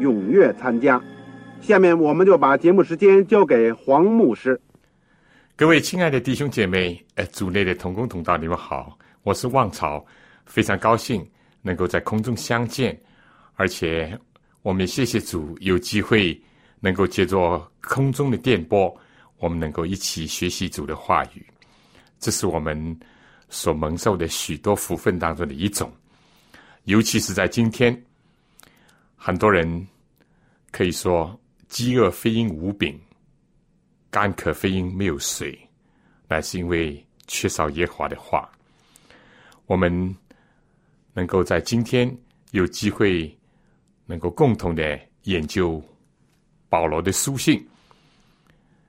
踊跃参加。下面我们就把节目时间交给黄牧师。各位亲爱的弟兄姐妹，呃，组内的同工同道，你们好，我是旺朝，非常高兴能够在空中相见，而且我们也谢谢主有机会能够借着空中的电波，我们能够一起学习主的话语。这是我们所蒙受的许多福分当中的一种，尤其是在今天，很多人可以说饥饿非因无饼，干渴非因没有水，乃是因为缺少耶和华的话。我们能够在今天有机会，能够共同的研究保罗的书信。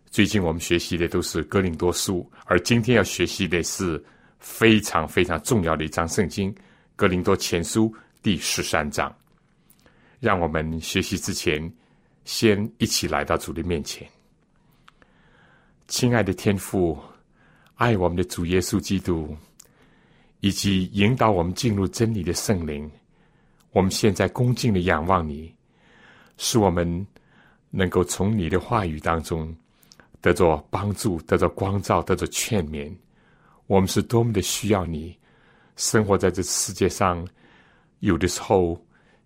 最近我们学习的都是哥林多书，而今天要学习的是非常非常重要的一章圣经《哥林多前书》第十三章。让我们学习之前，先一起来到主的面前。亲爱的天父，爱我们的主耶稣基督，以及引导我们进入真理的圣灵，我们现在恭敬的仰望你，使我们能够从你的话语当中。得着帮助，得着光照，得着劝勉。我们是多么的需要你！生活在这世界上，有的时候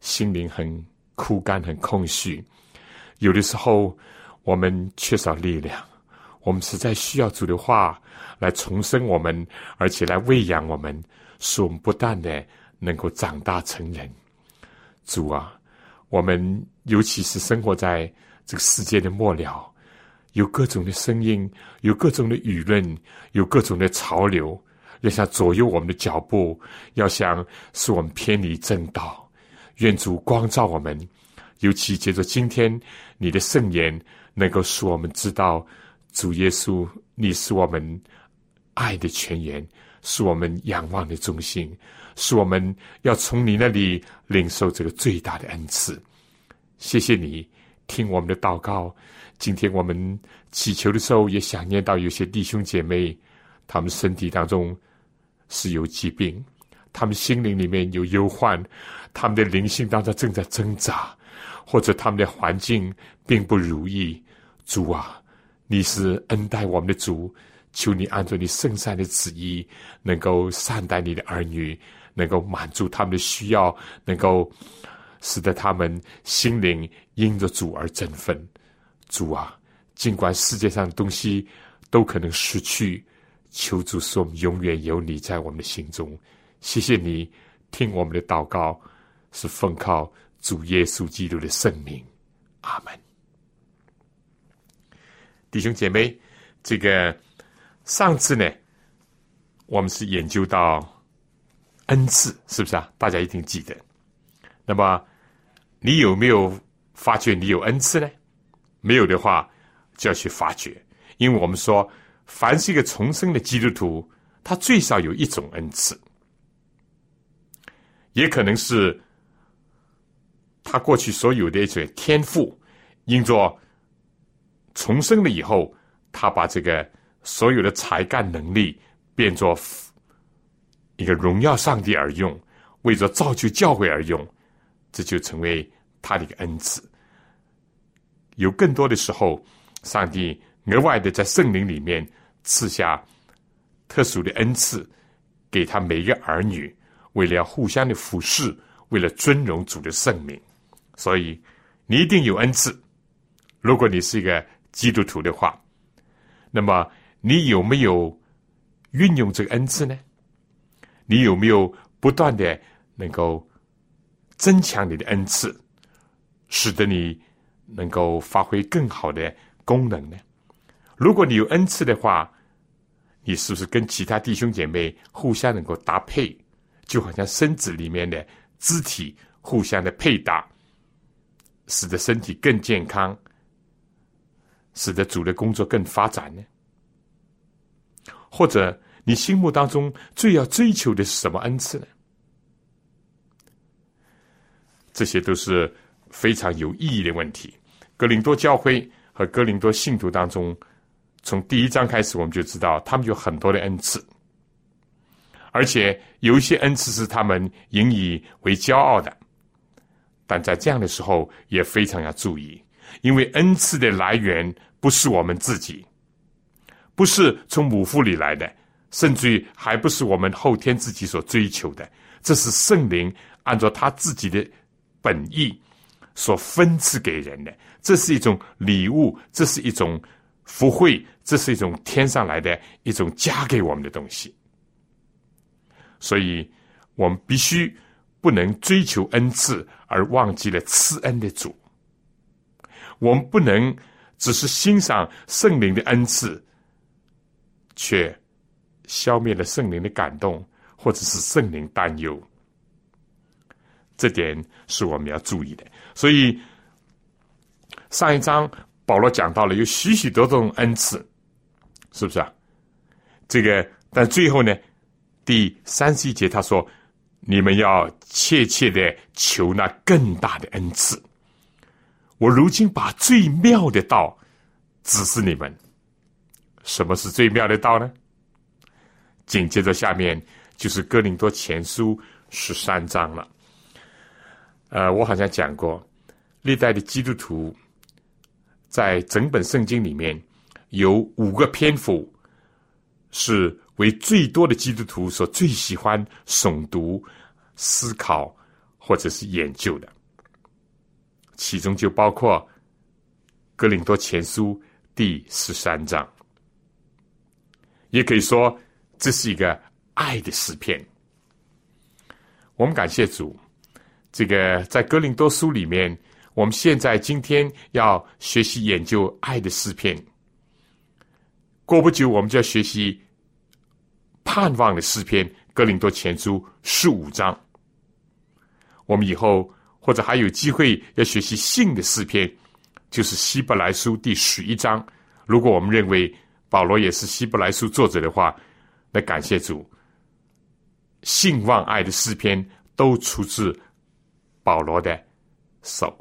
心灵很枯干、很空虚；有的时候我们缺少力量。我们实在需要主的话来重生我们，而且来喂养我们，使我们不断的能够长大成人。主啊，我们尤其是生活在这个世界的末了。有各种的声音，有各种的舆论，有各种的潮流，要想左右我们的脚步，要想使我们偏离正道。愿主光照我们，尤其借着今天你的圣言，能够使我们知道主耶稣，你是我们爱的泉源，是我们仰望的中心，是我们要从你那里领受这个最大的恩赐。谢谢你听我们的祷告。今天我们祈求的时候，也想念到有些弟兄姐妹，他们身体当中是有疾病，他们心灵里面有忧患，他们的灵性当中正在挣扎，或者他们的环境并不如意。主啊，你是恩待我们的主，求你按照你圣善的旨意，能够善待你的儿女，能够满足他们的需要，能够使得他们心灵因着主而振奋。主啊，尽管世界上的东西都可能失去，求主使我们永远有你在我们的心中。谢谢你听我们的祷告，是奉靠主耶稣基督的圣名。阿门。弟兄姐妹，这个上次呢，我们是研究到恩赐，是不是啊？大家一定记得。那么，你有没有发觉你有恩赐呢？没有的话，就要去发掘，因为我们说，凡是一个重生的基督徒，他最少有一种恩赐，也可能是他过去所有的一些天赋，因着重生了以后，他把这个所有的才干能力变作一个荣耀上帝而用，为着造就教会而用，这就成为他的一个恩赐。有更多的时候，上帝额外的在圣灵里面赐下特殊的恩赐，给他每一个儿女，为了要互相的服侍，为了尊荣主的圣名。所以你一定有恩赐。如果你是一个基督徒的话，那么你有没有运用这个恩赐呢？你有没有不断的能够增强你的恩赐，使得你能够发挥更好的功能呢？如果你有恩赐的话，你是不是跟其他弟兄姐妹互相能够搭配，就好像身子里面的肢体互相的配搭，使得身体更健康，使得主的工作更发展呢？或者你心目当中最要追求的是什么恩赐呢？这些都是非常有意义的问题。格林多教会和格林多信徒当中。从第一章开始，我们就知道他们有很多的恩赐，而且有一些恩赐是他们引以为骄傲的。但在这样的时候，也非常要注意，因为恩赐的来源不是我们自己，不是从母腹里来的，甚至于还不是我们后天自己所追求的。这是圣灵按照他自己的本意所分赐给人的，这是一种礼物，这是一种。福慧，这是一种天上来的一种加给我们的东西，所以我们必须不能追求恩赐而忘记了赐恩的主。我们不能只是欣赏圣灵的恩赐，却消灭了圣灵的感动，或者是圣灵担忧。这点是我们要注意的。所以上一章。保罗讲到了有许许多多种恩赐，是不是啊？这个，但最后呢，第三十一节他说：“你们要切切的求那更大的恩赐。”我如今把最妙的道指示你们。什么是最妙的道呢？紧接着下面就是哥林多前书十三章了。呃，我好像讲过，历代的基督徒。在整本圣经里面，有五个篇幅是为最多的基督徒所最喜欢诵读、思考或者是研究的，其中就包括《哥林多前书》第十三章，也可以说这是一个爱的诗篇。我们感谢主，这个在《哥林多书》里面。我们现在今天要学习研究爱的诗篇，过不久我们就要学习盼望的诗篇《哥林多前书》十五章。我们以后或者还有机会要学习信的诗篇，就是《希伯来书》第十一章。如果我们认为保罗也是《希伯来书》作者的话，那感谢主，信望爱的诗篇都出自保罗的手。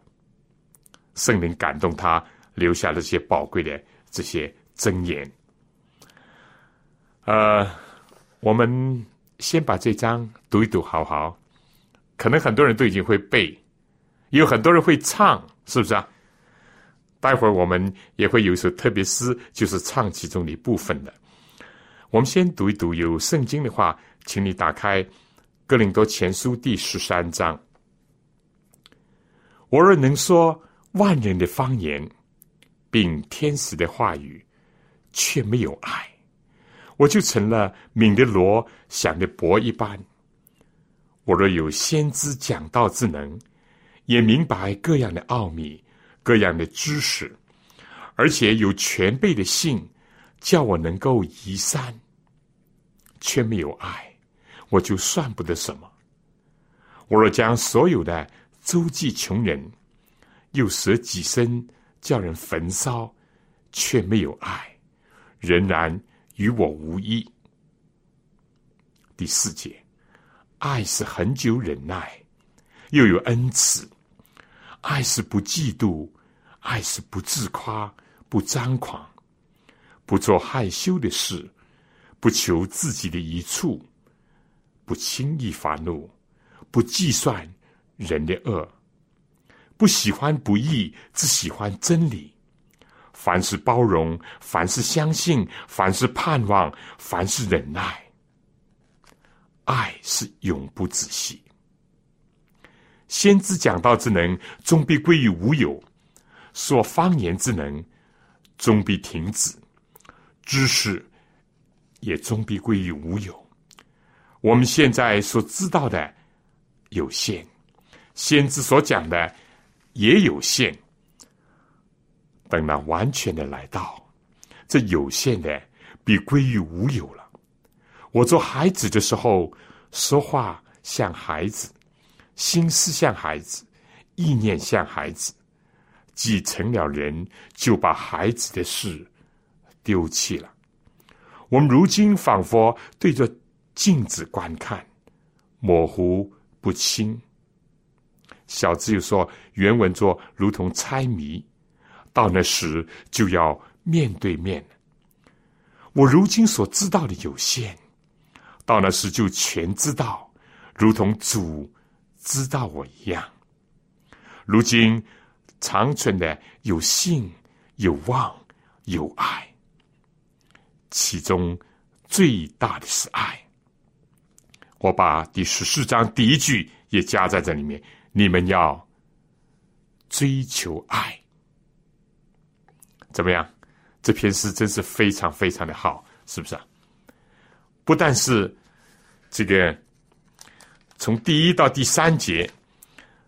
圣灵感动他，留下了这些宝贵的这些箴言。呃，我们先把这章读一读，好好。可能很多人都已经会背，有很多人会唱，是不是啊？待会儿我们也会有一首特别诗，就是唱其中的一部分的。我们先读一读有圣经的话，请你打开《哥林多前书》第十三章。我若能说。万人的方言，并天使的话语，却没有爱，我就成了敏的罗响的钹一般。我若有先知讲道之能，也明白各样的奥秘、各样的知识，而且有全备的信，叫我能够移山，却没有爱，我就算不得什么。我若将所有的周济穷人。又舍己身叫人焚烧，却没有爱，仍然与我无异。第四节，爱是很久忍耐，又有恩慈；爱是不嫉妒，爱是不自夸，不张狂，不做害羞的事，不求自己的一处，不轻易发怒，不计算人的恶。不喜欢不义，只喜欢真理。凡是包容，凡是相信，凡是盼望，凡是忍耐。爱是永不止息。先知讲道之能，终必归于无有；说方言之能，终必停止；知识也终必归于无有。我们现在所知道的有限，先知所讲的也有限。等那完全的来到，这有限的必归于无有了。我做孩子的时候，说话像孩子，心思像孩子，意念像孩子。既成了人，就把孩子的事丢弃了。我们如今仿佛对着镜子观看，模糊不清。小智又说，原文作如同猜谜。到那时就要面对面。我如今所知道的有限，到那时就全知道，如同主知道我一样。如今长存的有信、有望、有爱，其中最大的是爱。我把第十四章第一句也加在这里面：你们要追求爱。怎么样？这篇诗真是非常非常的好，是不是啊？不但是这个，从第一到第三节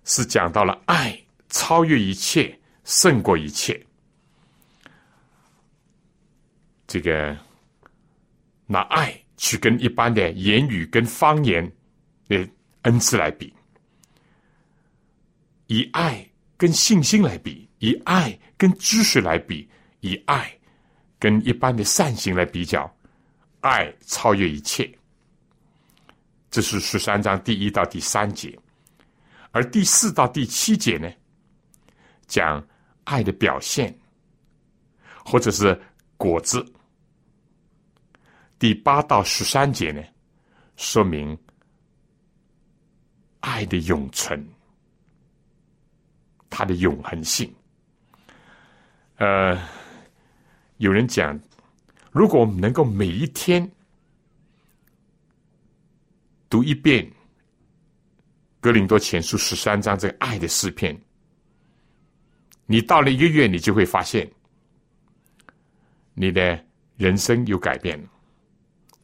是讲到了爱超越一切，胜过一切。这个拿爱去跟一般的言语跟方言的恩赐来比，以爱跟信心来比，以爱跟知识来比。以爱跟一般的善行来比较，爱超越一切。这是十三章第一到第三节，而第四到第七节呢，讲爱的表现，或者是果子。第八到十三节呢，说明爱的永存，它的永恒性。呃。有人讲，如果我们能够每一天读一遍《格林多前书》十三章这个爱的诗篇，你到了一个月，你就会发现你的人生有改变。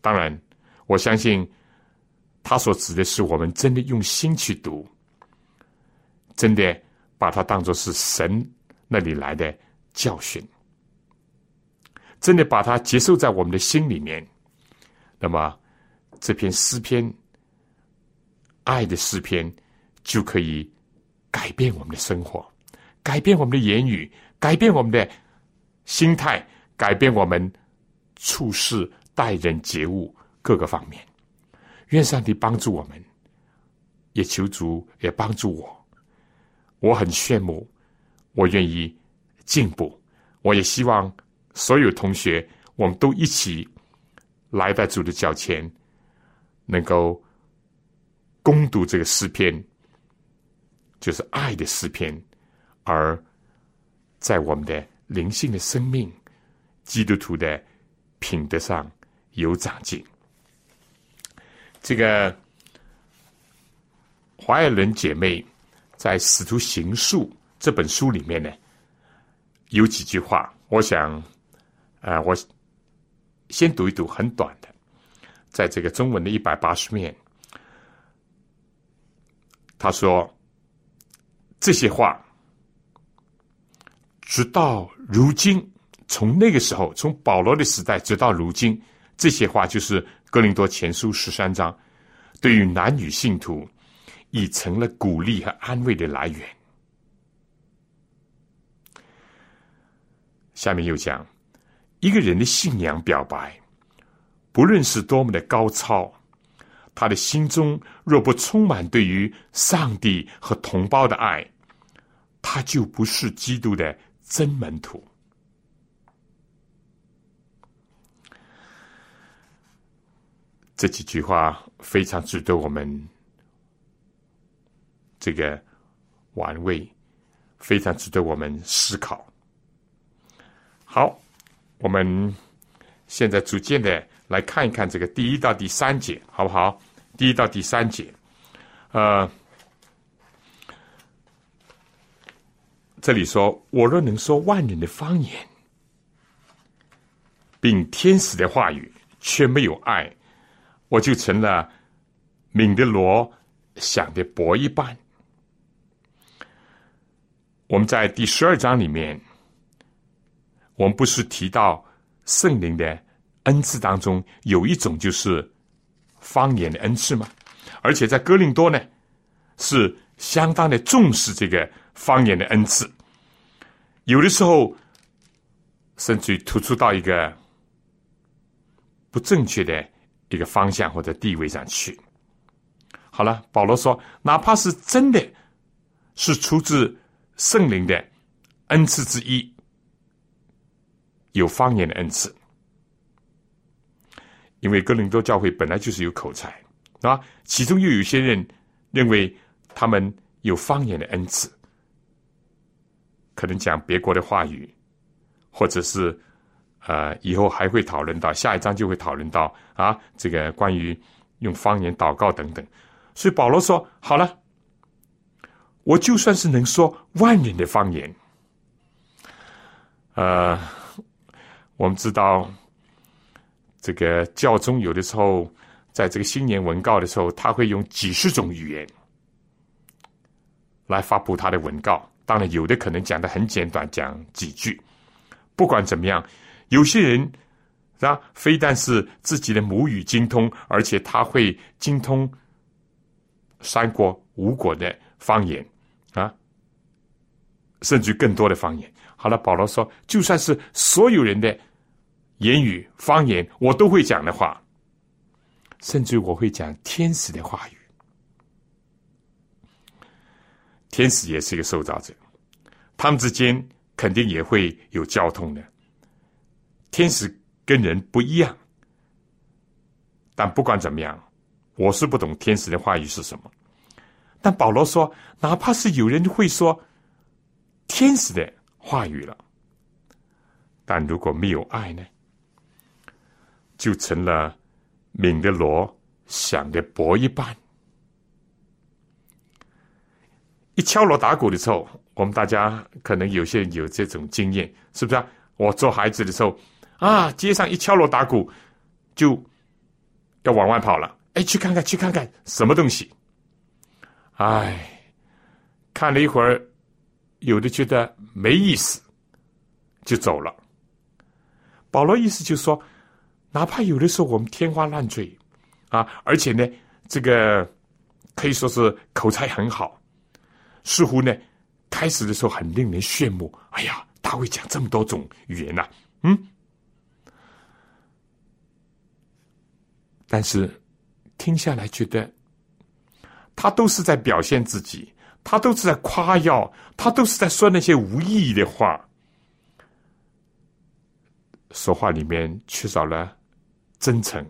当然，我相信他所指的是我们真的用心去读，真的把它当做是神那里来的教训。真的把它接受在我们的心里面，那么这篇诗篇，爱的诗篇，就可以改变我们的生活，改变我们的言语，改变我们的心态，改变我们处事待人接物各个方面。愿上帝帮助我们，也求主也帮助我。我很羡慕，我愿意进步，我也希望。所有同学，我们都一起来到主的脚前，能够攻读这个诗篇，就是爱的诗篇，而在我们的灵性的生命、基督徒的品德上有长进。这个华爱人姐妹在《使徒行述》这本书里面呢，有几句话，我想。啊，我先读一读，很短的，在这个中文的一百八十面，他说这些话，直到如今，从那个时候，从保罗的时代直到如今，这些话就是哥林多前书十三章，对于男女信徒，已成了鼓励和安慰的来源。下面又讲。一个人的信仰表白，不论是多么的高超，他的心中若不充满对于上帝和同胞的爱，他就不是基督的真门徒。这几句话非常值得我们这个玩味，非常值得我们思考。好。我们现在逐渐的来看一看这个第一到第三节，好不好？第一到第三节，呃，这里说：“我若能说万人的方言，并天使的话语，却没有爱，我就成了敏的罗想的薄一般。”我们在第十二章里面，我们不是提到圣灵的恩赐当中有一种就是方言的恩赐吗？而且在哥林多呢，是相当的重视这个。方言的恩赐，有的时候甚至于突出到一个不正确的一个方向或者地位上去。好了，保罗说，哪怕是真的是出自圣灵的恩赐之一，有方言的恩赐，因为哥林多教会本来就是有口才啊，其中又有些人认为他们有方言的恩赐。可能讲别国的话语，或者是呃，以后还会讨论到下一章就会讨论到啊，这个关于用方言祷告等等。所以保罗说：“好了，我就算是能说万人的方言，呃，我们知道这个教宗有的时候在这个新年文告的时候，他会用几十种语言来发布他的文告。”当然，有的可能讲的很简短，讲几句。不管怎么样，有些人啊，非但是自己的母语精通，而且他会精通三国、五国的方言啊，甚至更多的方言。好了，保罗说，就算是所有人的言语方言，我都会讲的话，甚至我会讲天使的话语。天使也是一个受造者，他们之间肯定也会有交通的。天使跟人不一样，但不管怎么样，我是不懂天使的话语是什么。但保罗说，哪怕是有人会说天使的话语了，但如果没有爱呢，就成了敏的锣响的钹一般。一敲锣打鼓的时候，我们大家可能有些人有这种经验，是不是啊？我做孩子的时候，啊，街上一敲锣打鼓，就要往外跑了。哎，去看看，去看看什么东西？哎，看了一会儿，有的觉得没意思，就走了。保罗意思就是说，哪怕有的时候我们天花乱坠啊，而且呢，这个可以说是口才很好。似乎呢，开始的时候很令人羡慕。哎呀，他会讲这么多种语言呐，嗯。但是听下来觉得，他都是在表现自己，他都是在夸耀，他都是在说那些无意义的话，说话里面缺少了真诚，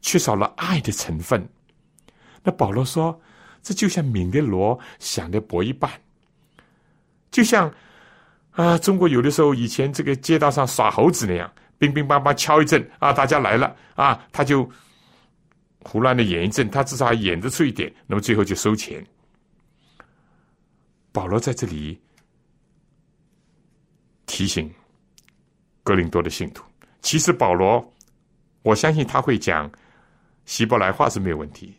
缺少了爱的成分。那保罗说。这就像敏的罗想的钹一般，就像啊，中国有的时候以前这个街道上耍猴子那样，乒乒乓乓敲一阵啊，大家来了啊，他就胡乱的演一阵，他至少还演得出一点，那么最后就收钱。保罗在这里提醒格林多的信徒，其实保罗，我相信他会讲希伯来话是没有问题。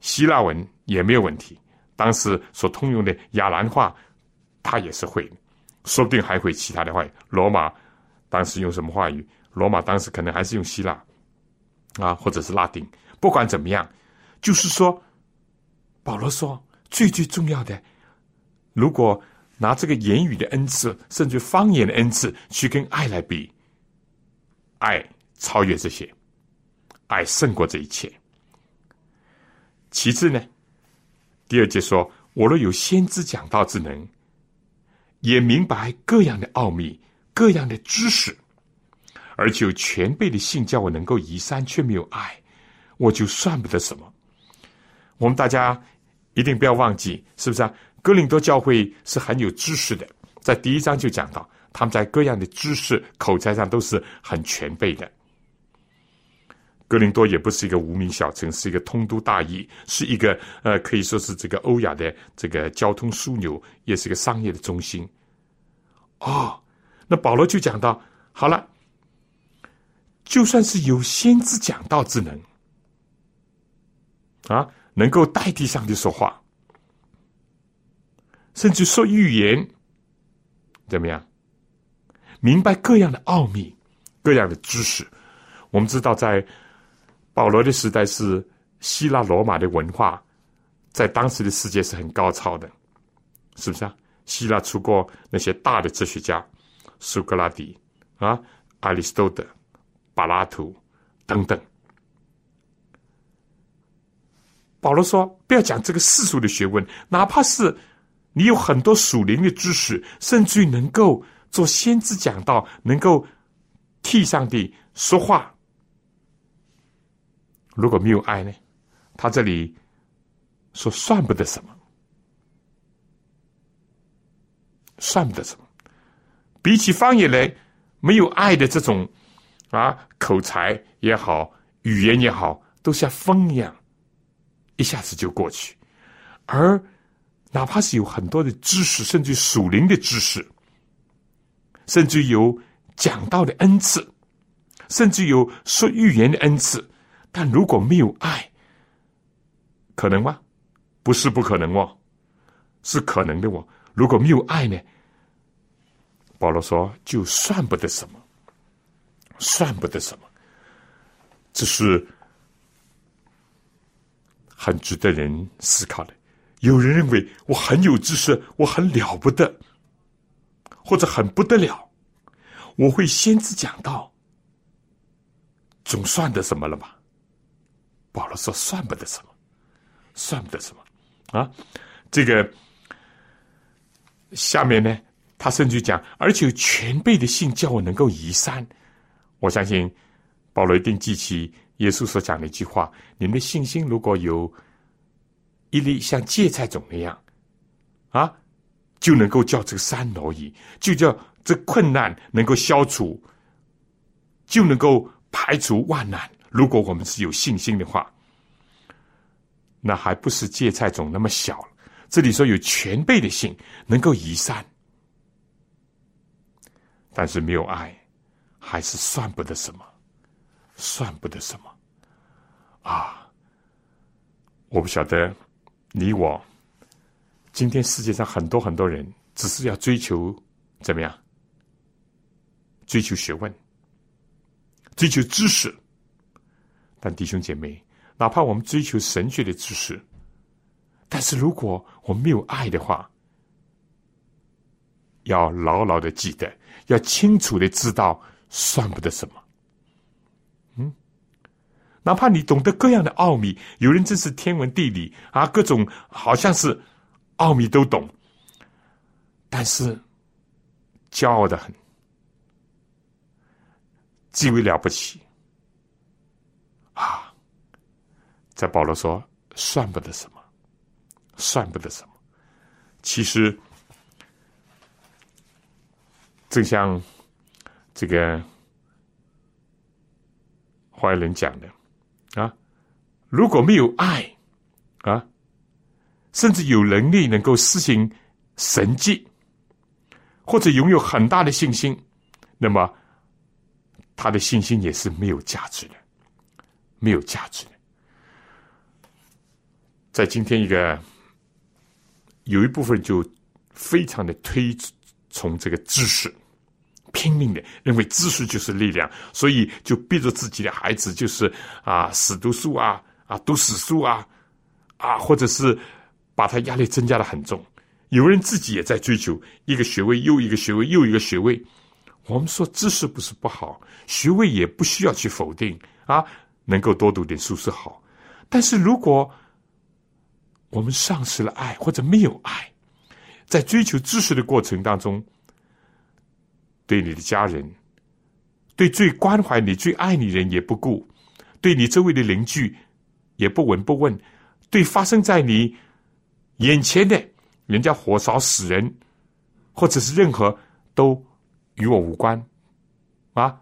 希腊文也没有问题，当时所通用的亚兰话，他也是会，说不定还会其他的话语。罗马当时用什么话语？罗马当时可能还是用希腊啊，或者是拉丁。不管怎么样，就是说，保罗说，最最重要的，如果拿这个言语的恩赐，甚至方言的恩赐去跟爱来比，爱超越这些，爱胜过这一切。其次呢，第二节说：“我若有先知讲道之能，也明白各样的奥秘、各样的知识，而且有全备的信，叫我能够移山，却没有爱，我就算不得什么。”我们大家一定不要忘记，是不是啊？哥林多教会是很有知识的，在第一章就讲到，他们在各样的知识、口才上都是很全备的。格林多也不是一个无名小城，是一个通都大邑，是一个呃，可以说是这个欧亚的这个交通枢纽，也是一个商业的中心。哦，那保罗就讲到，好了，就算是有先知讲道之能，啊，能够代替上帝说话，甚至说预言，怎么样？明白各样的奥秘，各样的知识，我们知道在。保罗的时代是希腊罗马的文化，在当时的世界是很高超的，是不是啊？希腊出过那些大的哲学家，苏格拉底啊、亚里士多德、柏拉图等等。保罗说：“不要讲这个世俗的学问，哪怕是你有很多属灵的知识，甚至于能够做先知讲道，能够替上帝说话。”如果没有爱呢？他这里说算不得什么，算不得什么。比起方言来，没有爱的这种啊口才也好，语言也好，都像风一样，一下子就过去。而哪怕是有很多的知识，甚至属灵的知识，甚至有讲道的恩赐，甚至有说预言的恩赐。但如果没有爱，可能吗？不是不可能哦，是可能的哦。如果没有爱呢？保罗说，就算不得什么，算不得什么。这是很值得人思考的。有人认为我很有知识，我很了不得，或者很不得了，我会先知讲道，总算得什么了吧？保罗说：“算不得什么，算不得什么啊！这个下面呢，他甚至讲，而且有全备的信叫我能够移山。我相信保罗一定记起耶稣所讲的一句话：你们的信心如果有一粒像芥菜种那样啊，就能够叫这个山挪移，就叫这困难能够消除，就能够排除万难。”如果我们是有信心的话，那还不是芥菜种那么小。这里说有全备的信能够移山，但是没有爱，还是算不得什么，算不得什么啊！我不晓得你我，今天世界上很多很多人只是要追求怎么样？追求学问，追求知识。但弟兄姐妹，哪怕我们追求神学的知识，但是如果我们没有爱的话，要牢牢的记得，要清楚的知道，算不得什么。哪怕你懂得各样的奥秘，有人真是天文地理啊，各种好像是奥秘都懂，但是骄傲的很，极为了不起。啊，在保罗说算不得什么，算不得什么。其实，正像这个怀仁讲的啊，如果没有爱啊，甚至有能力能够施行神迹，或者拥有很大的信心，那么他的信心也是没有价值的。没有价值的，在今天一个有一部分就非常的推崇这个知识，拼命的认为知识就是力量，所以就逼着自己的孩子就是啊死读书啊啊读死书啊啊，或者是把他压力增加的很重。有人自己也在追求一个学位又一个学位又一个学位。我们说知识不是不好，学位也不需要去否定啊。能够多读点书是好，但是如果我们丧失了爱或者没有爱，在追求知识的过程当中，对你的家人，对最关怀你、最爱你人也不顾，对你周围的邻居也不闻不问，对发生在你眼前的人家火烧死人，或者是任何都与我无关啊，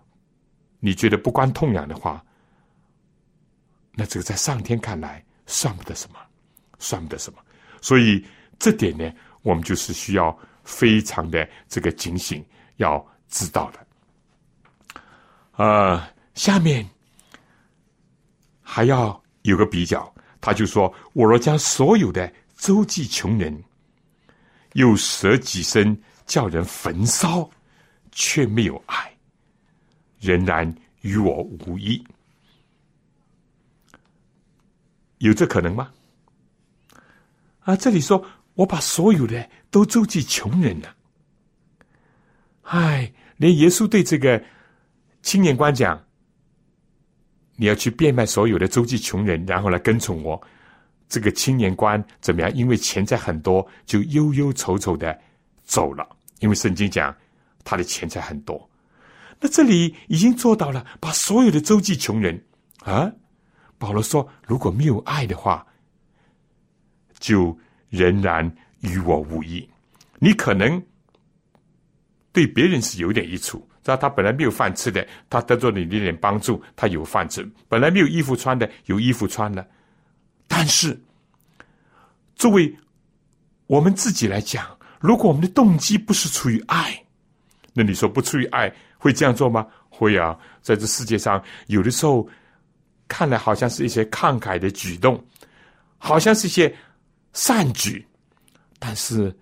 你觉得不关痛痒的话。那这个在上天看来算不得什么，算不得什么。所以这点呢，我们就是需要非常的这个警醒，要知道的。呃，下面还要有个比较，他就说：“我若将所有的周济穷人，又舍己身叫人焚烧，却没有爱，仍然与我无异。”有这可能吗？啊，这里说我把所有的都周济穷人了，唉，连耶稣对这个。青年官讲：“你要去变卖所有的周济穷人，然后来跟从我。”这个青年官怎么样？因为钱财很多，就忧忧愁愁的走了。因为圣经讲他的钱财很多。那这里已经做到了，把所有的周济穷人啊。保罗说：“如果没有爱的话，就仍然与我无异。你可能对别人是有点益处。”道他本来没有饭吃的，他得到你一点帮助，他有饭吃；本来没有衣服穿的，有衣服穿了。但是，作为我们自己来讲，如果我们的动机不是出于爱，那你说不出于爱会这样做吗？会啊！在这世界上，有的时候看来好像是一些慷慨的举动，好像是一些善举，但是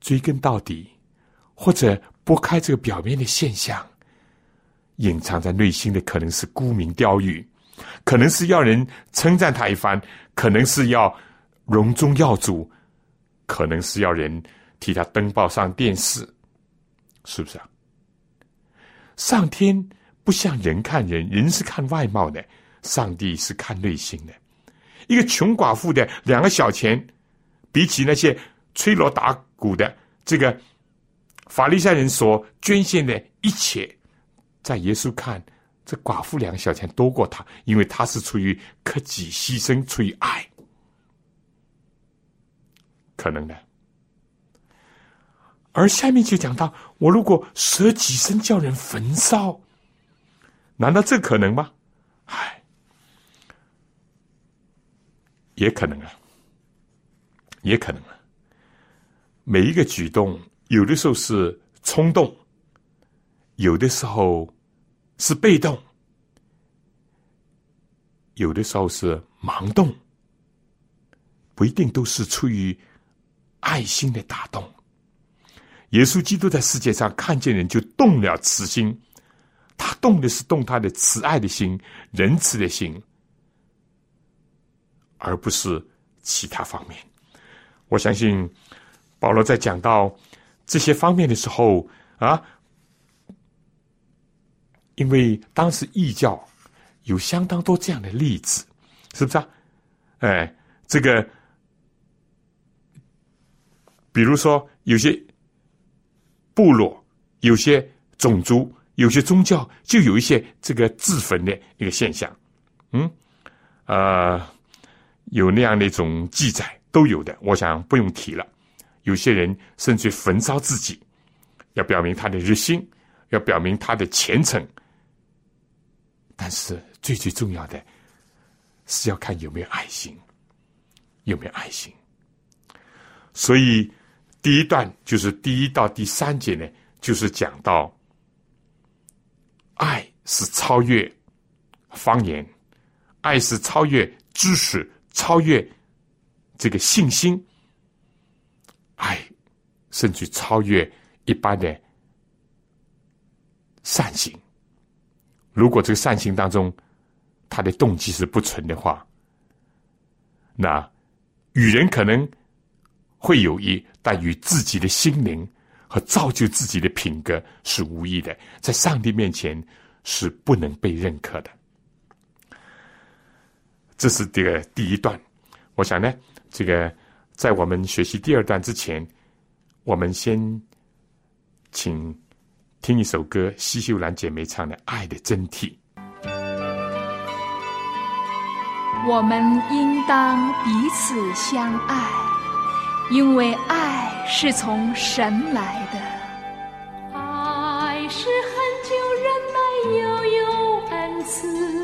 追根到底，或者。拨开这个表面的现象，隐藏在内心的可能是沽名钓誉，可能是要人称赞他一番，可能是要荣宗耀祖，可能是要人替他登报上电视，是不是啊？上天不像人看人，人是看外貌的，上帝是看内心的。一个穷寡妇的两个小钱，比起那些吹锣打鼓的这个。法利赛人所捐献的一切，在耶稣看，这寡妇两个小钱多过他，因为他是出于克己牺牲，出于爱，可能的。而下面就讲到，我如果舍己身叫人焚烧，难道这可能吗？唉，也可能啊，也可能啊，每一个举动。有的时候是冲动，有的时候是被动，有的时候是盲动，不一定都是出于爱心的打动。耶稣基督在世界上看见人就动了慈心，他动的是动他的慈爱的心、仁慈的心，而不是其他方面。我相信保罗在讲到。这些方面的时候啊，因为当时异教有相当多这样的例子，是不是啊？哎，这个，比如说有些部落、有些种族、有些宗教，就有一些这个自焚的一个现象，嗯，呃，有那样的一种记载都有的，我想不用提了。有些人甚至焚烧自己，要表明他的热心，要表明他的虔诚。但是最最重要的是要看有没有爱心，有没有爱心。所以第一段就是第一到第三节呢，就是讲到爱是超越方言，爱是超越知识，超越这个信心。爱，甚至超越一般的善行。如果这个善行当中，他的动机是不纯的话，那与人可能会有益，但与自己的心灵和造就自己的品格是无益的，在上帝面前是不能被认可的。这是这个第一段。我想呢，这个。在我们学习第二段之前，我们先请听一首歌，西秀兰姐妹唱的《爱的真谛》。我们应当彼此相爱，因为爱是从神来的。爱是很久忍耐又有恩慈，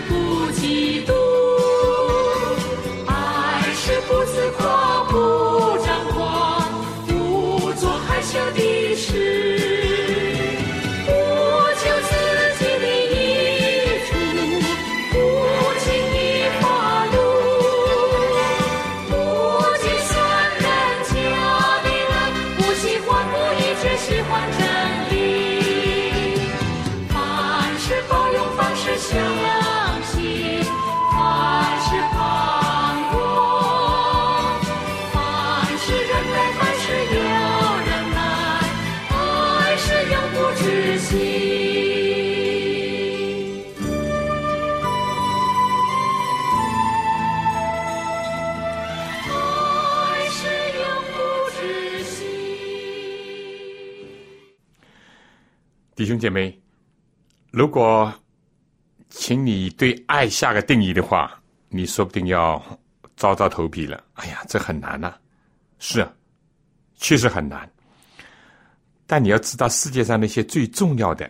不嫉妒，兄姐妹，如果请你对爱下个定义的话，你说不定要遭到头皮了。哎呀，这很难呐、是啊，确实很难。但你要知道，世界上那些最重要的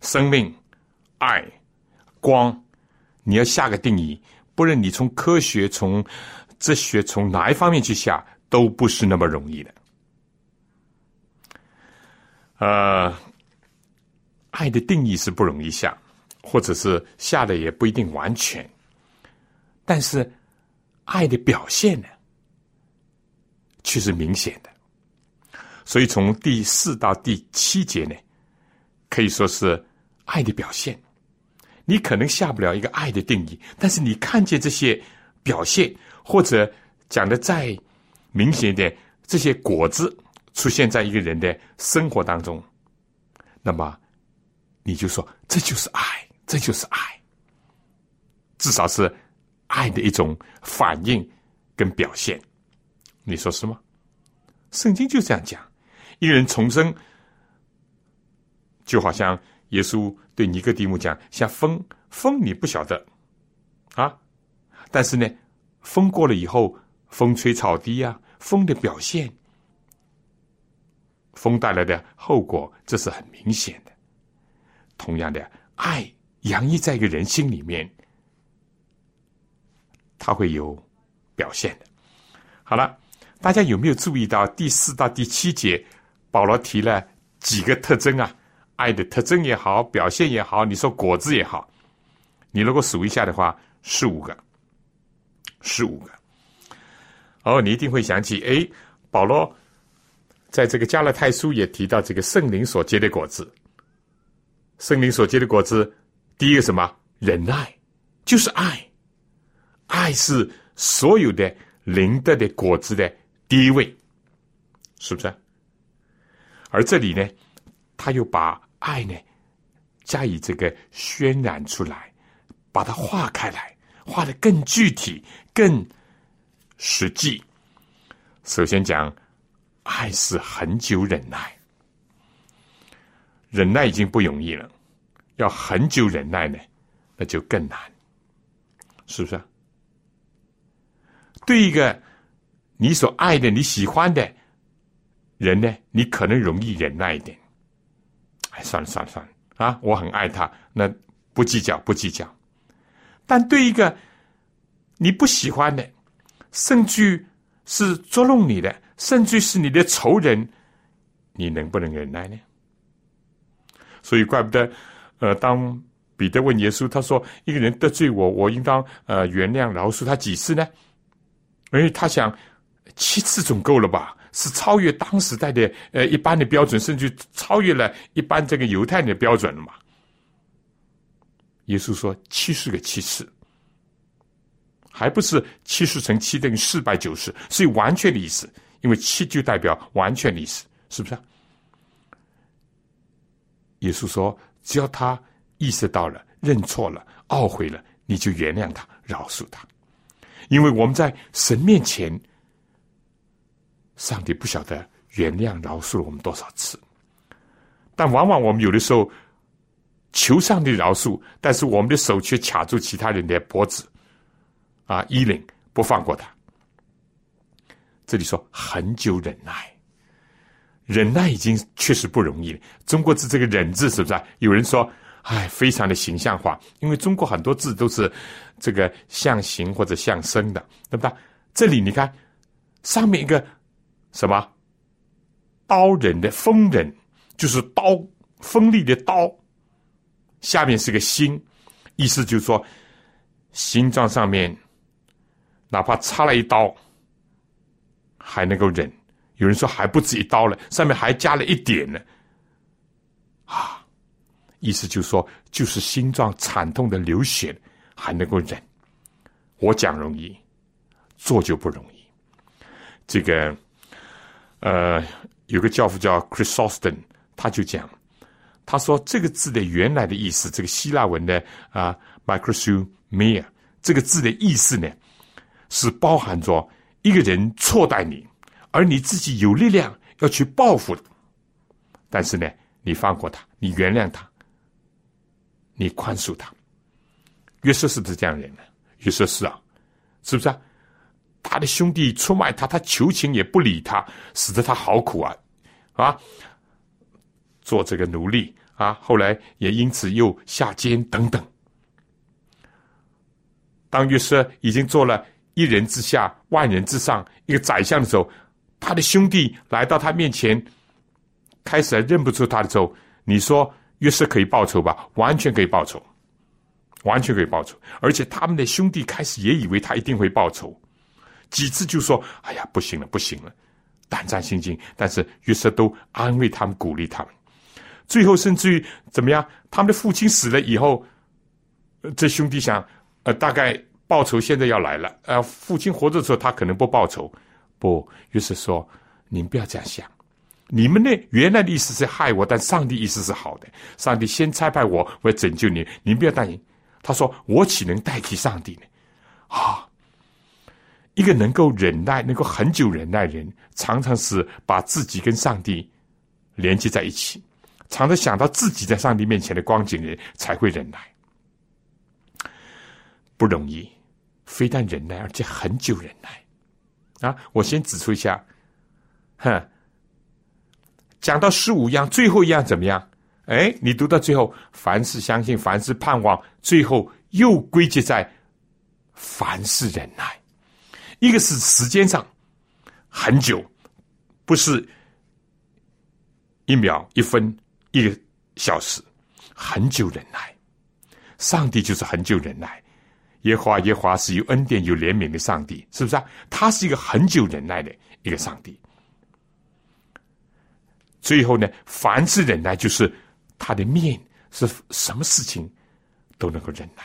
生命、爱、光，你要下个定义，不论你从科学、从哲学、从哪一方面去下，都不是那么容易的。呃，爱的定义是不容易下，或者是下的也不一定完全，但是爱的表现呢，却是明显的。所以从第四到第七节呢，可以说是爱的表现。你可能下不了一个爱的定义，但是你看见这些表现，或者讲的再明显一点，这些果子出现在一个人的生活当中，那么你就说这就是爱，这就是爱，至少是爱的一种反应跟表现。你说是吗？圣经就这样讲，一人重生，就好像耶稣对尼哥底母讲，像风，风你不晓得啊，但是呢，风过了以后，风吹草低啊，风的表现，风带来的后果，这是很明显的。同样的，爱洋溢在一个人心里面，它会有表现的。好了，大家有没有注意到第四到第七节，保罗提了几个特征啊？爱的特征也好，表现也好，你说果子也好，你如果数一下的话，十五个，十五个。哦，你一定会想起，哎，保罗在这个加勒泰书也提到这个圣灵所结的果子。圣灵所结的果子，第一个什么？忍耐，就是爱。爱是所有的灵德的果子的第一位，是不是？而这里呢，他又把爱呢加以这个渲染出来，把它画开来，画的更具体、更实际。首先讲，爱是恒久忍耐，忍耐已经不容易了，要很久忍耐呢，那就更难，是不是？对一个你所爱的、你喜欢的人呢，你可能容易忍耐一点。哎，算了算了算了啊！我很爱他，那不计较不计较。但对一个你不喜欢的，甚至是捉弄你的，甚至是你的仇人，你能不能忍耐呢？所以，怪不得，呃，当彼得问耶稣，他说：“一个人得罪我，我应当呃原谅饶恕他几次呢？”因为他想七次总够了吧？是超越当时代的呃一般的标准，甚至超越了一般这个犹太人的标准了嘛？耶稣说七十个七次，还不是七十乘七等于四百九十，是完全的意思，因为七就代表完全的意思，是不是、耶稣说，只要他意识到了、认错了、懊悔了，你就原谅他、饶恕他。因为我们在神面前，上帝不晓得原谅饶恕了我们多少次，但往往我们有的时候求上帝饶恕，但是我们的手却卡住其他人的脖子，啊，衣领不放过他。这里说很久忍耐，忍耐已经确实不容易了。中国字这个忍字是不是、啊？有人说哎，非常的形象化，因为中国很多字都是这个象形或者象声的，对不对？这里你看上面一个什么刀刃的锋刃，就是刀锋利的刀，下面是个心，意思就是说心脏上面哪怕插了一刀还能够忍，有人说还不止一刀了，上面还加了一点呢，啊。意思就是说，就是心脏惨痛的流血还能够忍，我讲容易，做就不容易。这个，呃，有个教父叫 Chrysostom，他就讲，他说这个字的原来的意思，这个希腊文的啊 m i c r o s u m e a 这个字的意思呢，是包含着一个人错待你，而你自己有力量要去报复的，但是呢，你放过他，你原谅他。你宽恕他，约瑟是不是这样人呢？约瑟是啊，是不是啊？他的兄弟出卖他，他求情也不理他，使得他好苦啊！啊，做这个奴隶啊，后来也因此又下监等等。当约瑟已经做了一人之下、万人之上一个宰相的时候，他的兄弟来到他面前，开始认不出他的时候，你说？约瑟可以报仇吧？完全可以报仇，完全可以报仇。而且他们的兄弟开始也以为他一定会报仇，几次就说：“哎呀，不行了，不行了，胆战心惊。”但是约瑟都安慰他们，鼓励他们。最后甚至于怎么样？他们的父亲死了以后，这兄弟想：呃，大概报仇现在要来了。呃，父亲活着的时候，他可能不报仇。不，于是说：“您不要这样想。”你们呢？原来的意思是害我，但上帝意思是好的。上帝先差派我，我要拯救你，你不要担心。他说：“我岂能代替上帝呢？”啊，一个能够忍耐、能够很久忍耐人，常常是把自己跟上帝连接在一起，常常想到自己在上帝面前的光景，人才会忍耐。不容易，非但忍耐，而且很久忍耐。啊，我先指出一下，哼。讲到十五样，最后一样怎么样？哎，你读到最后，凡事相信，凡事盼望，最后又归结在凡事忍耐。一个是时间上很久，不是一秒、一分、一个小时，很久忍耐。上帝就是很久忍耐，耶和华耶和华是有恩典、有怜悯的上帝，是不是啊？他是一个很久忍耐的一个上帝。最后呢，凡是忍耐，就是他的面是什么事情都能够忍耐。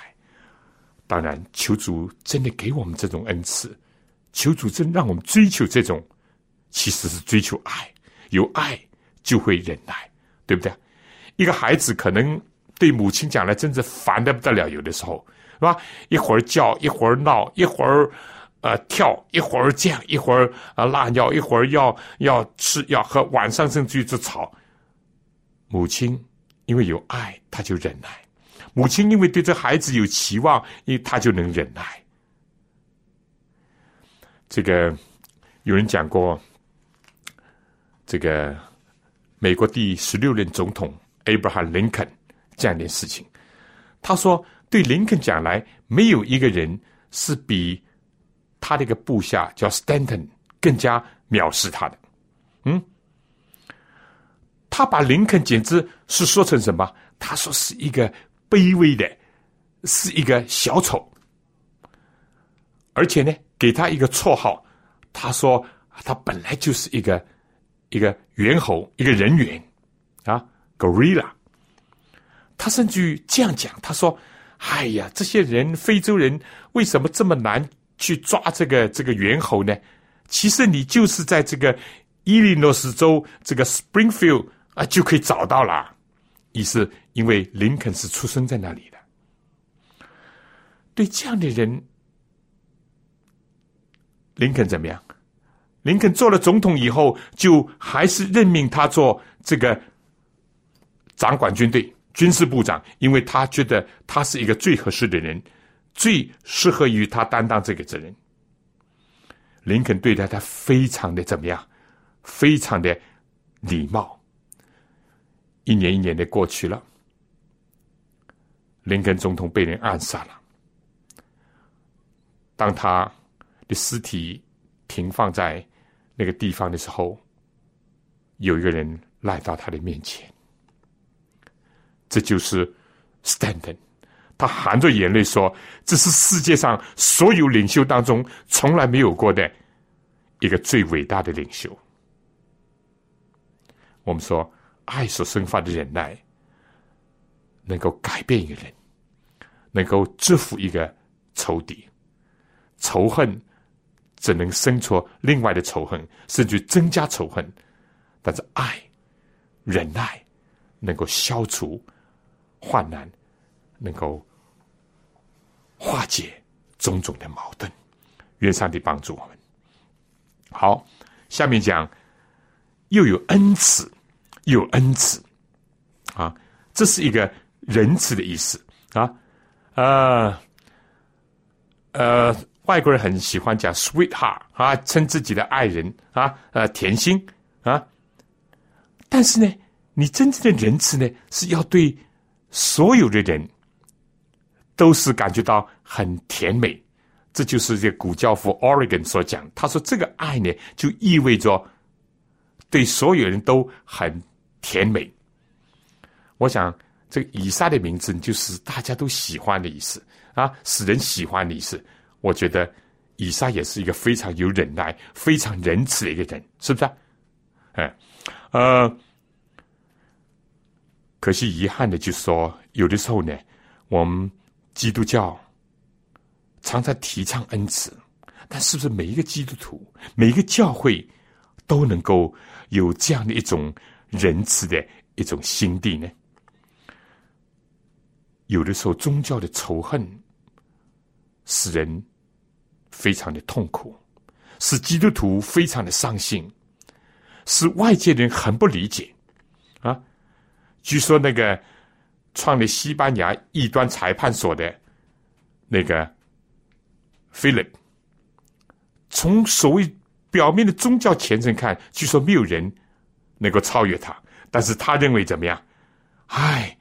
当然，求主真的给我们这种恩赐，求主真让我们追求这种，其实是追求爱，有爱就会忍耐，对不对？一个孩子可能对母亲讲来真是烦的不得了，有的时候是吧？一会儿叫，一会儿闹，一会儿。呃，跳一会儿这样，一会儿啊拉尿，一会儿要要吃要喝，晚上甚至于就吵。母亲因为有爱，他就忍耐；母亲因为对这孩子有期望，因他就能忍耐。这个有人讲过，这个美国第十六任总统 Abraham Lincoln 这样一件事情，他说，对林肯讲来，没有一个人是比。他的一个部下叫 Stanton，更加藐视他的，嗯，他把林肯简直是说成什么？他说是一个卑微的，是一个小丑，而且呢，给他一个绰号，他说他本来就是一个一个猿猴，一个人猿啊，Gorilla。他甚至于这样讲，他说：“哎呀，这些人，非洲人为什么这么难？”去抓这个这个猿猴呢？其实你就是在这个伊利诺斯州这个 Springfield 啊，就可以找到了。意思，因为林肯是出生在那里的。对这样的人，林肯怎么样？林肯做了总统以后，就还是任命他做这个掌管军队、军事部长，因为他觉得他是一个最合适的人。最适合于他担当这个责任。林肯对待他非常的怎么样？非常的礼貌。一年一年的过去了，林肯总统被人暗杀了。当他的尸体停放在那个地方的时候，有一个人来到他的面前，这就是 Stanton。他含着眼泪说：“这是世界上所有领袖当中从来没有过的一个最伟大的领袖。”我们说，爱所生发的忍耐，能够改变一个人，能够制服一个仇敌。仇恨只能生出另外的仇恨，甚至增加仇恨。但是爱、忍耐能够消除患难，能够化解种种的矛盾。愿上帝帮助我们。好，下面讲。又有恩慈，又有恩慈，啊，这是一个仁慈的意思啊，呃，呃，外国人很喜欢讲 sweetheart 啊，称自己的爱人啊，呃，甜心啊，但是呢，你真正的仁慈呢，是要对所有的人都是感觉到很甜美，这就是这古教父 Oregon 所讲，他说这个爱呢，就意味着。对所有人都很甜美。我想，这个以撒的名字就是大家都喜欢的意思啊，使人喜欢的意思。我觉得以撒也是一个非常有忍耐、非常仁慈的一个人，是不是？哎，呃，可惜遗憾的就是说，有的时候呢，我们基督教常常提倡恩慈，但是不是每一个基督徒、每一个教会都能够？有这样的一种仁慈的一种心地呢？有的时候，宗教的仇恨使人非常的痛苦，使基督徒非常的伤心，使外界人很不理解。据说那个创立西班牙异端裁判所的那个 Philip，从所谓。表面的宗教虔诚看，据说没有人能够超越他。但是他认为怎么样？唉，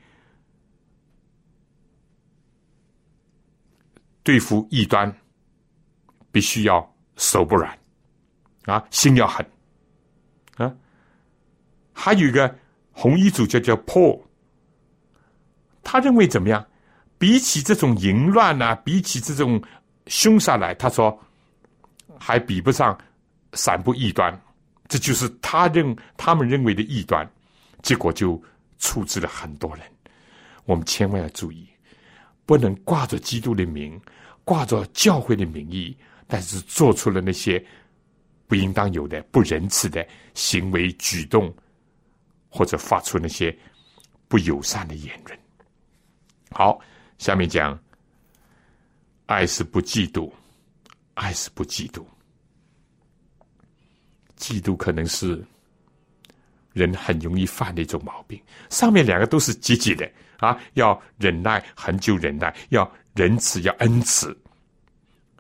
对付异端，必须要手不软啊，心要狠啊。还有一个红衣主教叫 Paul，他认为怎么样？比起这种淫乱呐，比起这种凶杀来，他说还比不上。散布异端，这就是他认他们认为的异端，结果就处置了很多人。我们千万要注意，不能挂着基督的名，挂着教会的名义，但是做出了那些不应当有的不仁慈的行为举动，或者发出那些不友善的言论。好，下面讲，爱是不嫉妒，爱是不嫉妒。嫉妒可能是人很容易犯的一种毛病。上面两个都是积极的啊，要忍耐，很久忍耐，要仁慈，要恩慈，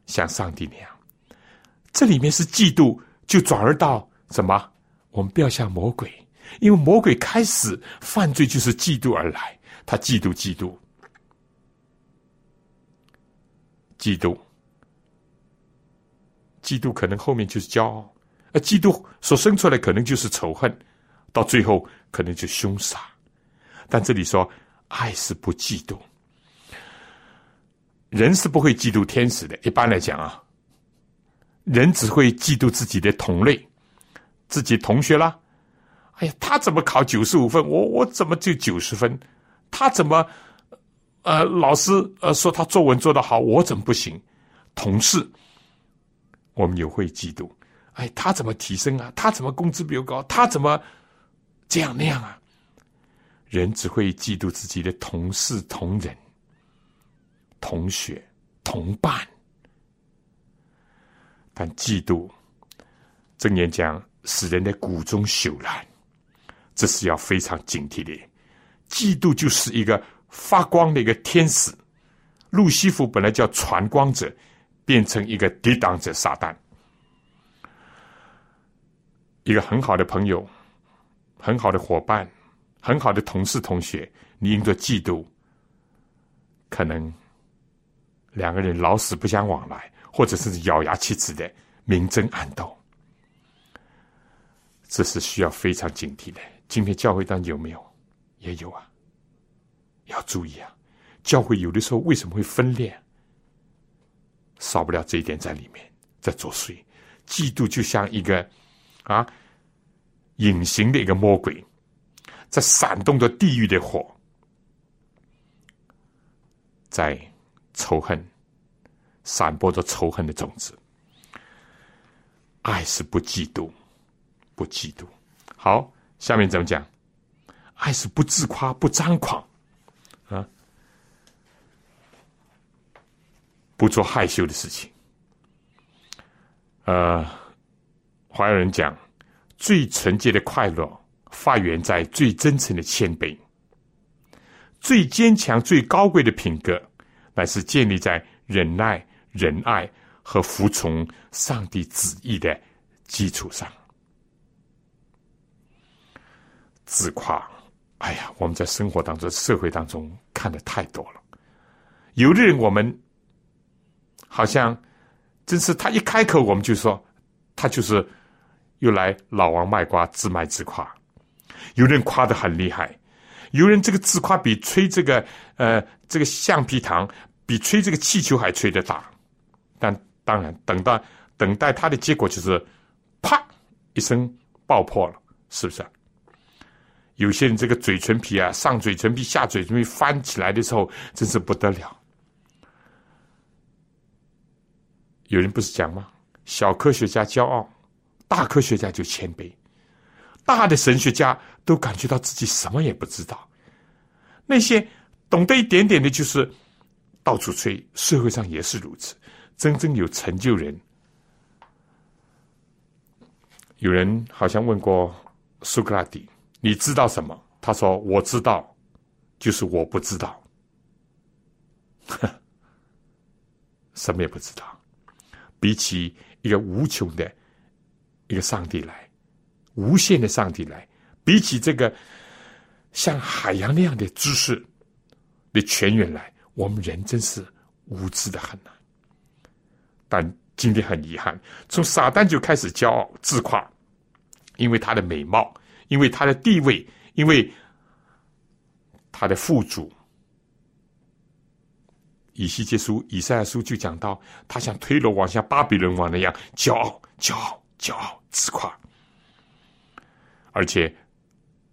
像上帝那样。这里面是嫉妒，就转而到什么？我们不要像魔鬼，因为魔鬼开始犯罪就是嫉妒而来，他嫉妒，嫉妒，嫉妒，嫉妒，可能后面就是骄傲。而嫉妒所生出来可能就是仇恨，到最后可能就凶杀。但这里说爱是不嫉妒，人是不会嫉妒天使的。一般来讲啊，人只会嫉妒自己的同类，自己同学啦。哎呀，他怎么考九十五分，我我怎么就九十分？他怎么呃老师呃说他作文做得好，我怎么不行？同事，我们也会嫉妒。哎，他怎么提升啊？他怎么工资比我高？他怎么这样那样啊？人只会嫉妒自己的同事、同仁、同学、同伴，但嫉妒，正言讲使人的骨中朽烂，这是要非常警惕的。嫉妒就是一个发光的一个天使，路西弗本来叫传光者，变成一个抵挡者撒旦。一个很好的朋友，很好的伙伴，很好的同事同学，你因着嫉妒，可能两个人老死不相往来，或者是咬牙切齿的明争暗斗，这是需要非常警惕的。今天教会当中有没有？也有啊，要注意啊！教会有的时候为什么会分裂？少不了这一点在里面在作祟。嫉妒就像一个啊隐形的一个魔鬼，在闪动着地狱的火。在仇恨，散播着仇恨的种子。爱是不嫉妒，不嫉妒。好，下面怎么讲？爱是不自夸，不张狂，啊，不做害羞的事情。呃，还有人讲，最纯洁的快乐发源在最真诚的谦卑。最坚强、最高贵的品格，乃是建立在忍耐、仁爱和服从上帝旨意的基础上。自夸，哎呀，我们在生活当中、社会当中看的太多了。有的人，我们好像真是他一开口，我们就说他就是又来老王卖瓜、自卖自夸。有人夸的很厉害。有人这个自夸比吹这个呃这个橡皮糖比吹这个气球还吹得大，但当然等到等待他的结果就是啪一声爆破了，是不是？有些人这个嘴唇皮啊上嘴唇皮下嘴唇皮翻起来的时候真是不得了。有人不是讲吗？小科学家骄傲，大科学家就谦卑。大的神学家都感觉到自己什么也不知道，那些懂得一点点的，就是到处吹。社会上也是如此，真正有成就人。有人好像问过苏格拉底：“你知道什么？”他说：“我知道，就是我不知道，什么也不知道。比起一个无穷的一个上帝来。”无限的上帝来，比起这个像海洋那样的知识的泉源来，我们人真是无知的很呐。但今天很遗憾，从撒旦就开始骄傲自夸，因为他的美貌，因为他的地位，因为他的富足。以西结书、以赛亚书就讲到，他像推罗王、像巴比伦王那样骄傲、骄傲、骄傲、自夸。而且，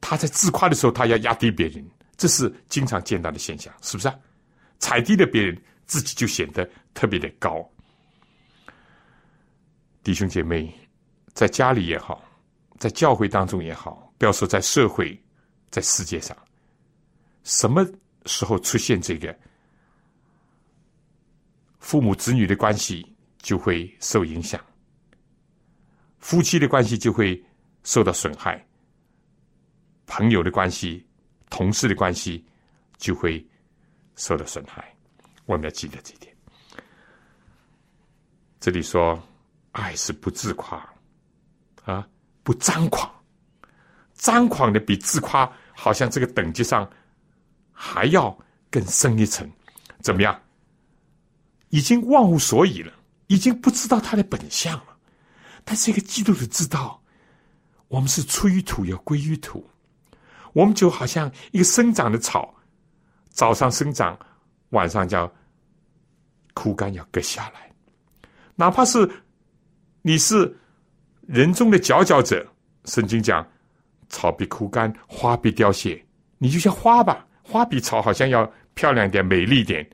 他在自夸的时候，他要压低别人，这是经常见到的现象，是不是啊？踩低了别人，自己就显得特别的高。弟兄姐妹，在家里也好，在教会当中也好，不要说在社会，在世界上，什么时候出现这个，父母子女的关系就会受影响，夫妻的关系就会受到损害。朋友的关系、同事的关系就会受到损害，我们要记得这点。这里说，爱是不自夸，啊，不张狂，张狂的比自夸好像这个等级上还要更深一层。怎么样？已经忘乎所以了，已经不知道他的本相了。但是一个基督徒知道，我们是出于土，要归于土。我们就好像一个生长的草，早上生长，晚上叫枯干，要割下来。哪怕是你是人中的佼佼者，圣经讲草必枯干，花必凋谢。你就像花吧，花比草好像要漂亮一点、美丽一点、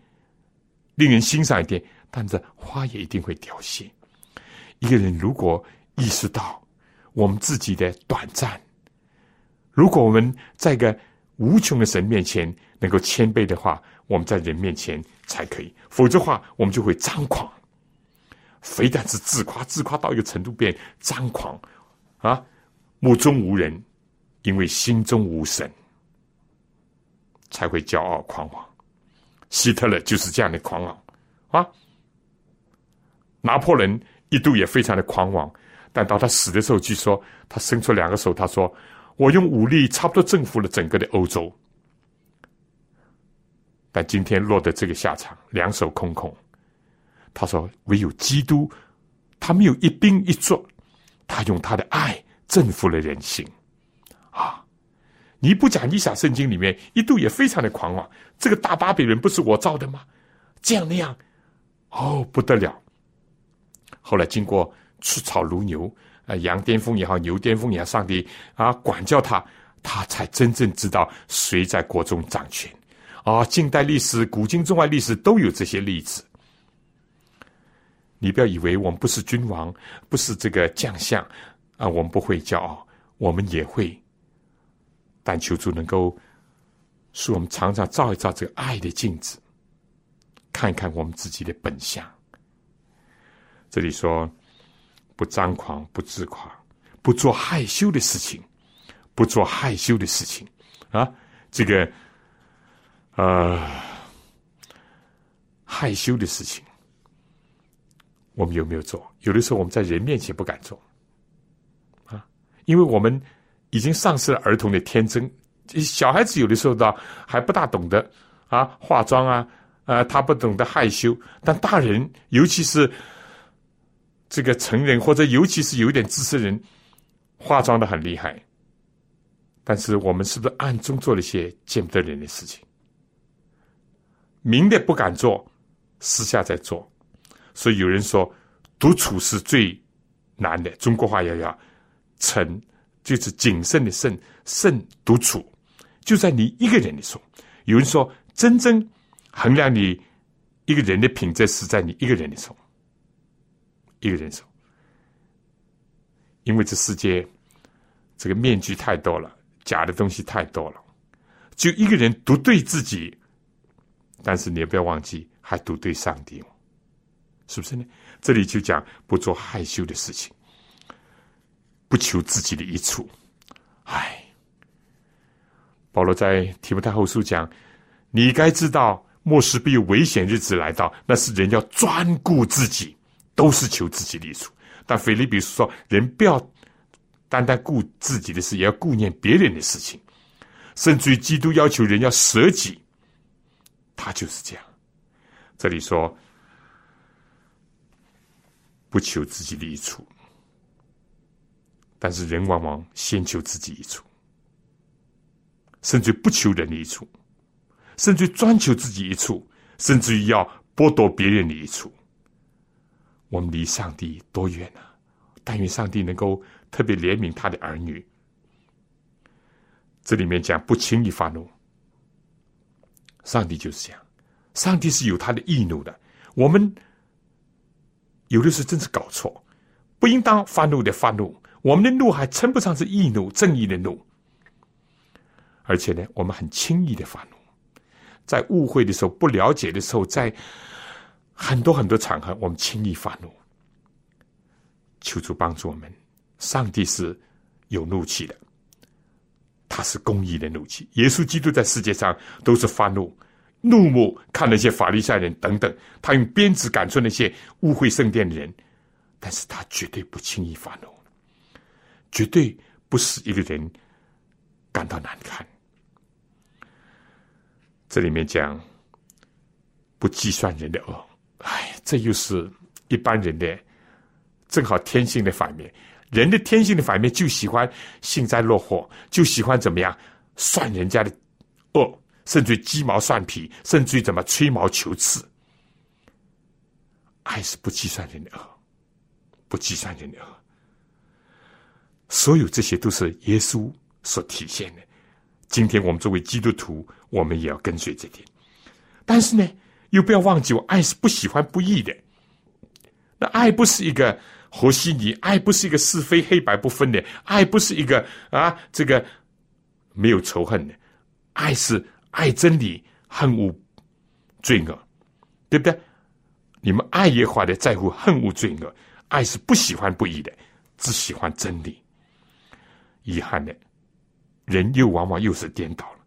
令人欣赏一点，但这花也一定会凋谢。一个人如果意识到我们自己的短暂，如果我们在一个无穷的神面前能够谦卑的话，我们在人面前才可以；否则话，我们就会张狂。非但是自夸，自夸到一个程度变张狂，啊，目中无人，因为心中无神，才会骄傲狂妄。希特勒就是这样的狂妄啊！拿破仑一度也非常的狂妄，但到他死的时候，据说他伸出两个手，他说。我用武力差不多征服了整个的欧洲，但今天落得这个下场，两手空空。他说：“唯有基督，他没有一兵一卒，他用他的爱征服了人心。”啊！尼布甲尼撒圣经里面一度也非常的狂妄，这个大巴比伦不是我造的吗？这样那样，哦，不得了！后来经过出草如牛，啊，羊癫疯也好，牛癫疯也好，上帝啊管教他，他才真正知道谁在国中掌权。啊，近代历史、古今中外历史都有这些例子。你不要以为我们不是君王，不是这个将相啊，我们不会骄傲，我们也会。但求主能够使我们常常照一照这个爱的镜子，看看我们自己的本相。这里说，不张狂，不自夸，不做害羞的事情，不做害羞的事情啊，这个。呃，害羞的事情，我们有没有做？有的时候我们在人面前不敢做，啊，因为我们已经丧失了儿童的天真。小孩子有的时候呢还不大懂得啊化妆啊，呃，他不懂得害羞。但大人，尤其是这个成人，或者尤其是有点知识人，化妆的很厉害。但是我们是不是暗中做了一些见不得人的事情？明的不敢做，私下在做，所以有人说独处是最难的。中国话也要成，就是谨慎的慎，慎独处，就在你一个人的时候。有人说，真正衡量你一个人的品质是在你一个人的时候，一个人时候，因为这世界这个面具太多了，假的东西太多了，就一个人独对自己。但是你也不要忘记，还独对上帝哦，是不是呢？这里就讲不做害羞的事情，不求自己的益处。唉，保罗在提摩太后书讲，你该知道，末世必有危险日子来到，那是人要专顾自己，都是求自己的益处。但腓利比说，人不要单单顾自己的事，也要顾念别人的事情，甚至于基督要求人要舍己。他就是这样。这里说不求自己的益处，但是人往往先求自己一处，甚至不求人的一处，甚至专求自己一处，甚至于要剥夺别人的一处。我们离上帝多远啊！但愿上帝能够特别怜悯他的儿女。这里面讲不轻易发怒。上帝就是这样，上帝是有他的义怒的。我们有的时候真是搞错，不应当发怒的发怒。我们的怒还称不上是义怒、正义的怒，而且呢，我们很轻易的发怒，在误会的时候、不了解的时候，在很多很多场合，我们轻易发怒。求主帮助我们，上帝是有怒气的。他是公义的怒气。耶稣基督在世界上都是发怒、怒目看那些法利赛人等等，他用鞭子赶出那些污秽圣殿的人，但是他绝对不轻易发怒，绝对不使一个人感到难堪。这里面讲不计算人的恶，哎，这又是一般人的正好天性的反面。人的天性的反面就喜欢幸灾乐祸，就喜欢怎么样算人家的恶，甚至鸡毛蒜皮，甚至于怎么吹毛求疵。爱是不计算人的恶，不计算人的恶。所有这些都是耶稣所体现的。今天我们作为基督徒，我们也要跟随这点。但是呢，又不要忘记，我爱是不喜欢不义的。那爱不是一个。和稀泥，爱不是一个是非黑白不分的，爱不是一个啊，这个没有仇恨的，爱是爱真理，恨恶罪恶，对不对？你们爱耶华的，在乎恨恶罪恶，爱是不喜欢不义的，只喜欢真理。遗憾的，人又往往又是颠倒了。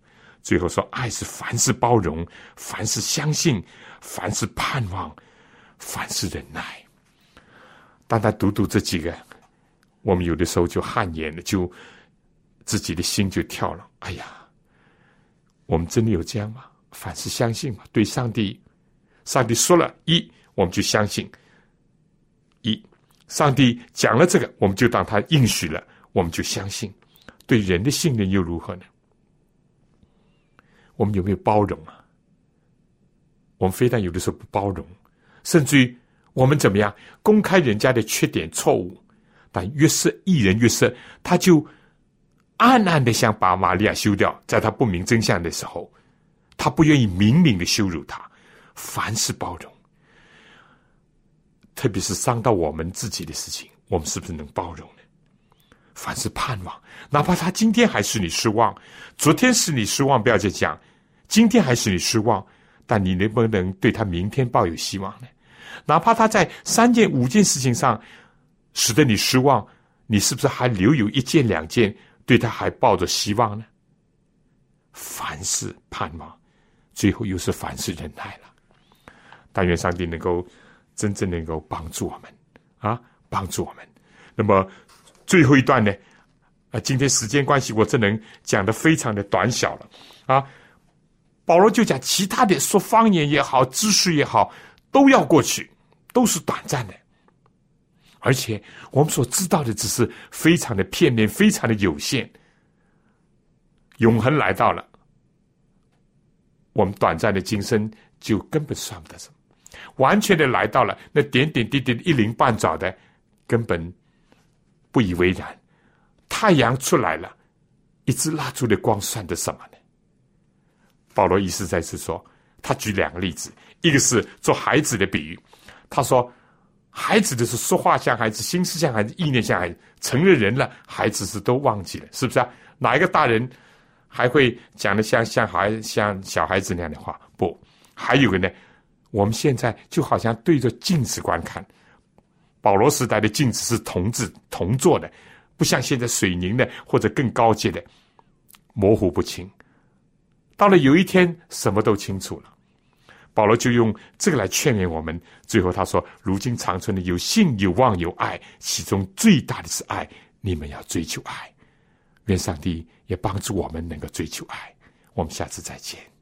最后说，爱是凡事包容，凡事相信，凡事盼望，凡事忍耐。单单读读这几个，我们有的时候就汗颜了，就自己的心就跳了。哎呀，我们真的有这样吗？凡事相信嘛，对上帝，上帝说了一，我们就相信一；上帝讲了这个，我们就当他应许了，我们就相信。对人的信任又如何呢？我们有没有包容啊？我们非但有的时候不包容，甚至于我们怎么样公开人家的缺点错误，但越是艺人越是，他就暗暗的想把玛利亚休掉，在他不明真相的时候，他不愿意明明的羞辱他，凡事包容，特别是伤到我们自己的事情，我们是不是能包容？凡是盼望，哪怕他今天还是你失望，昨天是你失望，不要再讲，今天还是你失望。但你能不能对他明天抱有希望呢？哪怕他在三件、五件事情上使得你失望，你是不是还留有一件、两件对他还抱着希望呢？凡事盼望，最后又是凡事忍耐了。但愿上帝能够真正能够帮助我们啊，帮助我们。那么最后一段呢？啊，今天时间关系，我只能讲的非常的短小了啊。保罗就讲，其他的说方言也好，知识也好，都要过去，都是短暂的。而且我们所知道的只是非常的片面，非常的有限。永恒来到了，我们短暂的今生就根本算不得什么。完全的来到了，那点点滴滴的一鳞半爪的，根本不以为然。太阳出来了，一支蜡烛的光算得什么呢？保罗意思在此说，他举两个例子，一个是做孩子的比喻。他说，孩子的是说话像孩子，心思像孩子，意念像孩子。成了人了，孩子是都忘记了，是不是啊？哪一个大人还会讲的像像孩像小孩子那样的话？不，还有个呢，我们现在就好像对着镜子观看。保罗时代的镜子是铜制铜做的，不像现在水凝的或者更高阶的，模糊不清。到了有一天，什么都清楚了。保罗就用这个来劝勉我们。最后他说：“如今长存的有信、有望、有爱，其中最大的是爱。你们要追求爱。愿上帝也帮助我们能够追求爱。我们下次再见。